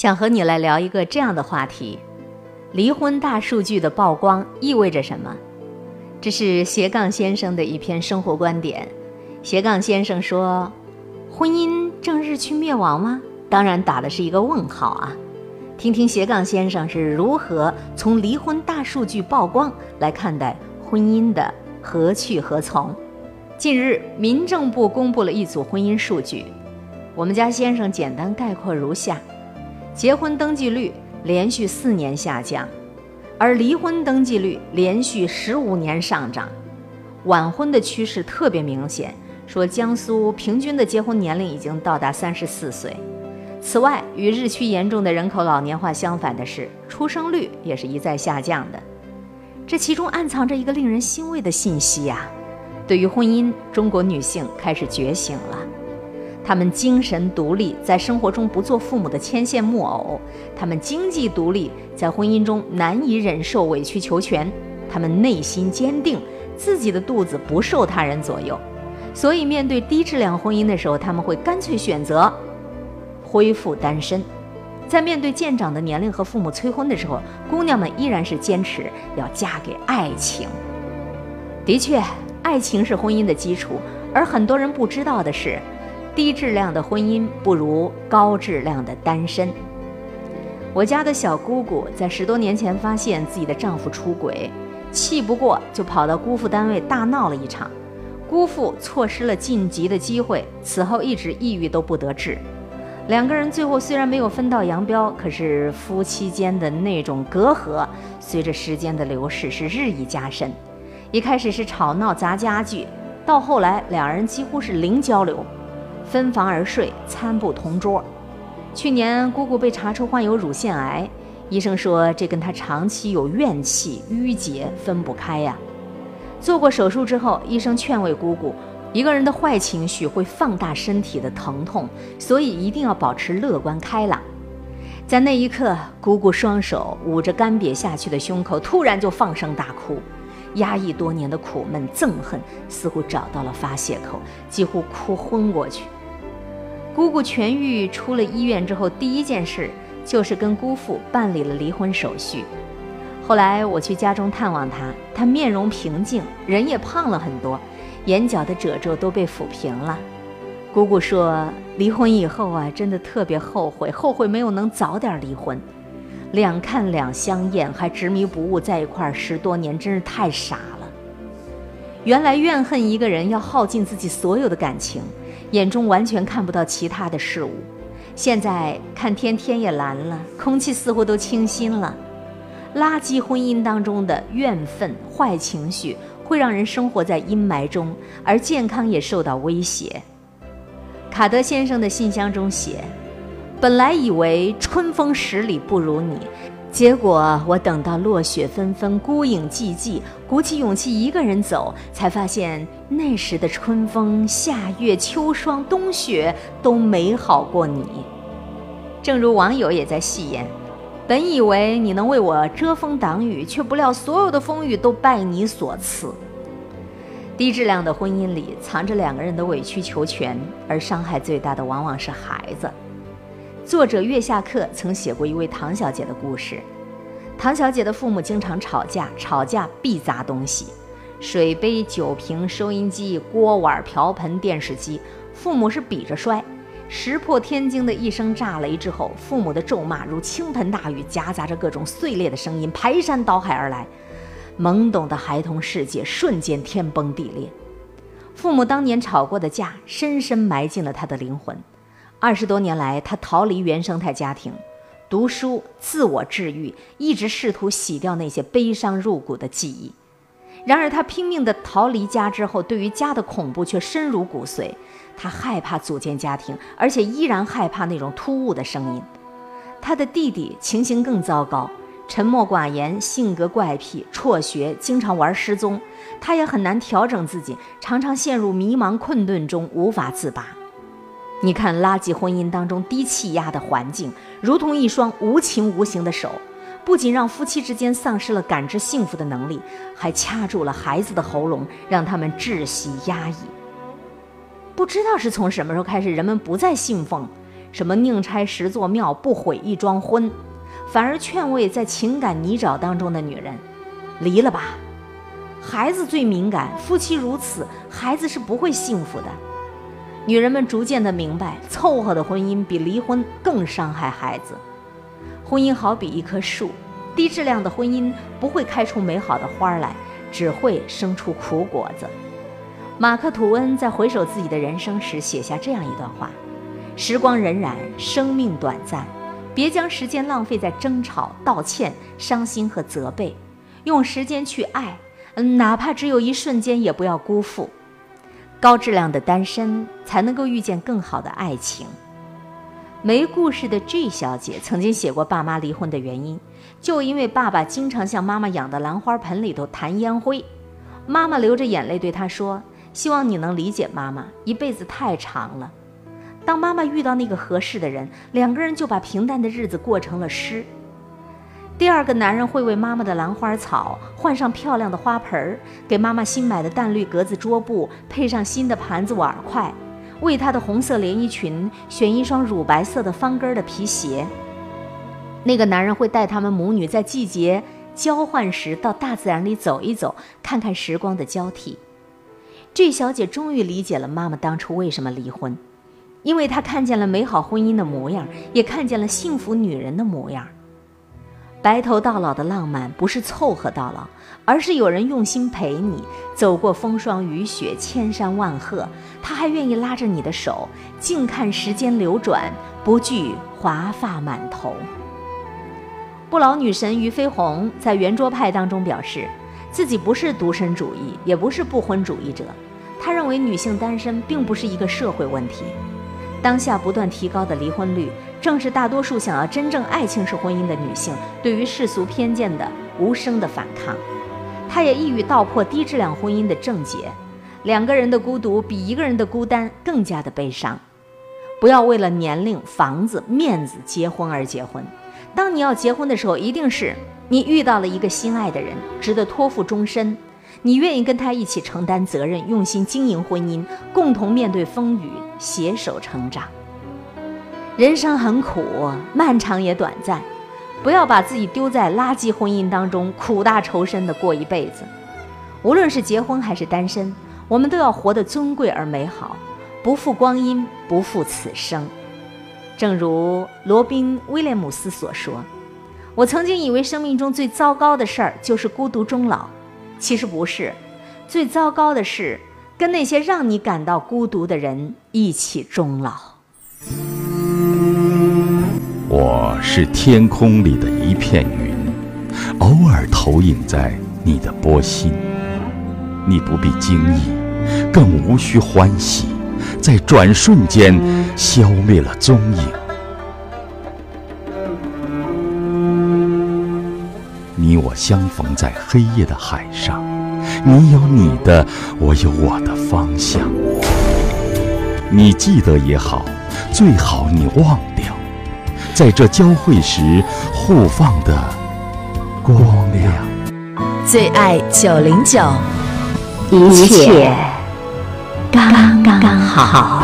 想和你来聊一个这样的话题：离婚大数据的曝光意味着什么？这是斜杠先生的一篇生活观点。斜杠先生说：“婚姻正日趋灭亡吗？”当然打的是一个问号啊！听听斜杠先生是如何从离婚大数据曝光来看待婚姻的何去何从。近日，民政部公布了一组婚姻数据，我们家先生简单概括如下。结婚登记率连续四年下降，而离婚登记率连续十五年上涨，晚婚的趋势特别明显。说江苏平均的结婚年龄已经到达三十四岁。此外，与日趋严重的人口老年化相反的是，出生率也是一再下降的。这其中暗藏着一个令人欣慰的信息呀！对于婚姻，中国女性开始觉醒了。他们精神独立，在生活中不做父母的牵线木偶；他们经济独立，在婚姻中难以忍受委曲求全；他们内心坚定，自己的肚子不受他人左右。所以，面对低质量婚姻的时候，他们会干脆选择恢复单身；在面对渐长的年龄和父母催婚的时候，姑娘们依然是坚持要嫁给爱情。的确，爱情是婚姻的基础，而很多人不知道的是。低质量的婚姻不如高质量的单身。我家的小姑姑在十多年前发现自己的丈夫出轨，气不过就跑到姑父单位大闹了一场，姑父错失了晋级的机会，此后一直抑郁都不得志。两个人最后虽然没有分道扬镳，可是夫妻间的那种隔阂随着时间的流逝是日益加深。一开始是吵闹砸家具，到后来两人几乎是零交流。分房而睡，餐不同桌。去年姑姑被查出患有乳腺癌，医生说这跟她长期有怨气郁结分不开呀。做过手术之后，医生劝慰姑姑，一个人的坏情绪会放大身体的疼痛，所以一定要保持乐观开朗。在那一刻，姑姑双手捂着干瘪下去的胸口，突然就放声大哭。压抑多年的苦闷、憎恨似乎找到了发泄口，几乎哭昏过去。姑姑痊愈出了医院之后，第一件事就是跟姑父办理了离婚手续。后来我去家中探望她，她面容平静，人也胖了很多，眼角的褶皱都被抚平了。姑姑说，离婚以后啊，真的特别后悔，后悔没有能早点离婚。两看两相厌，还执迷不悟在一块儿十多年，真是太傻了。原来怨恨一个人要耗尽自己所有的感情。眼中完全看不到其他的事物，现在看天天也蓝了，空气似乎都清新了。垃圾婚姻当中的怨愤、坏情绪，会让人生活在阴霾中，而健康也受到威胁。卡德先生的信箱中写：“本来以为春风十里不如你。”结果我等到落雪纷纷、孤影寂寂，鼓起勇气一个人走，才发现那时的春风、夏月、秋霜、冬雪都美好过你。正如网友也在戏言：“本以为你能为我遮风挡雨，却不料所有的风雨都拜你所赐。”低质量的婚姻里藏着两个人的委曲求全，而伤害最大的往往是孩子。作者月下客曾写过一位唐小姐的故事。唐小姐的父母经常吵架，吵架必砸东西，水杯、酒瓶、收音机、锅碗瓢盆、电视机，父母是比着摔。石破天惊的一声炸雷之后，父母的咒骂如倾盆大雨，夹杂着各种碎裂的声音，排山倒海而来。懵懂的孩童世界瞬间天崩地裂。父母当年吵过的架，深深埋进了他的灵魂。二十多年来，他逃离原生态家庭，读书、自我治愈，一直试图洗掉那些悲伤入骨的记忆。然而，他拼命地逃离家之后，对于家的恐怖却深入骨髓。他害怕组建家庭，而且依然害怕那种突兀的声音。他的弟弟情形更糟糕，沉默寡言，性格怪癖，辍学，经常玩失踪。他也很难调整自己，常常陷入迷茫困顿中，无法自拔。你看，垃圾婚姻当中低气压的环境，如同一双无情无形的手，不仅让夫妻之间丧失了感知幸福的能力，还掐住了孩子的喉咙，让他们窒息压抑。不知道是从什么时候开始，人们不再信奉什么宁拆十座庙，不毁一桩婚，反而劝慰在情感泥沼当中的女人：离了吧，孩子最敏感，夫妻如此，孩子是不会幸福的。女人们逐渐的明白，凑合的婚姻比离婚更伤害孩子。婚姻好比一棵树，低质量的婚姻不会开出美好的花来，只会生出苦果子。马克·吐温在回首自己的人生时写下这样一段话：“时光荏苒，生命短暂，别将时间浪费在争吵、道歉、伤心和责备，用时间去爱，哪怕只有一瞬间，也不要辜负。高质量的单身才能够遇见更好的爱情。”没故事的 G 小姐曾经写过爸妈离婚的原因，就因为爸爸经常向妈妈养的兰花盆里头弹烟灰，妈妈流着眼泪对他说。希望你能理解妈妈，一辈子太长了。当妈妈遇到那个合适的人，两个人就把平淡的日子过成了诗。第二个男人会为妈妈的兰花草换上漂亮的花盆儿，给妈妈新买的淡绿格子桌布配上新的盘子碗筷，为她的红色连衣裙选一双乳白色的方跟的皮鞋。那个男人会带他们母女在季节交换时到大自然里走一走，看看时光的交替。这小姐终于理解了妈妈当初为什么离婚，因为她看见了美好婚姻的模样，也看见了幸福女人的模样。白头到老的浪漫不是凑合到老，而是有人用心陪你走过风霜雨雪、千山万壑，他还愿意拉着你的手，静看时间流转，不惧华发满头。不老女神俞飞鸿在圆桌派当中表示。自己不是独身主义，也不是不婚主义者。他认为女性单身并不是一个社会问题。当下不断提高的离婚率，正是大多数想要真正爱情式婚姻的女性对于世俗偏见的无声的反抗。她也一语道破低质量婚姻的症结：两个人的孤独比一个人的孤单更加的悲伤。不要为了年龄、房子、面子结婚而结婚。当你要结婚的时候，一定是。你遇到了一个心爱的人，值得托付终身，你愿意跟他一起承担责任，用心经营婚姻，共同面对风雨，携手成长。人生很苦，漫长也短暂，不要把自己丢在垃圾婚姻当中，苦大仇深的过一辈子。无论是结婚还是单身，我们都要活得尊贵而美好，不负光阴，不负此生。正如罗宾·威廉姆斯所说。我曾经以为生命中最糟糕的事儿就是孤独终老，其实不是，最糟糕的是跟那些让你感到孤独的人一起终老。是天空里的一片云，偶尔投影在你的波心，你不必惊异，更无需欢喜，在转瞬间消灭了踪影。你我相逢在黑夜的海上，你有你的，我有我的方向。你记得也好，最好你忘，在这交汇时互放的光亮。最爱九零九，一切刚刚好。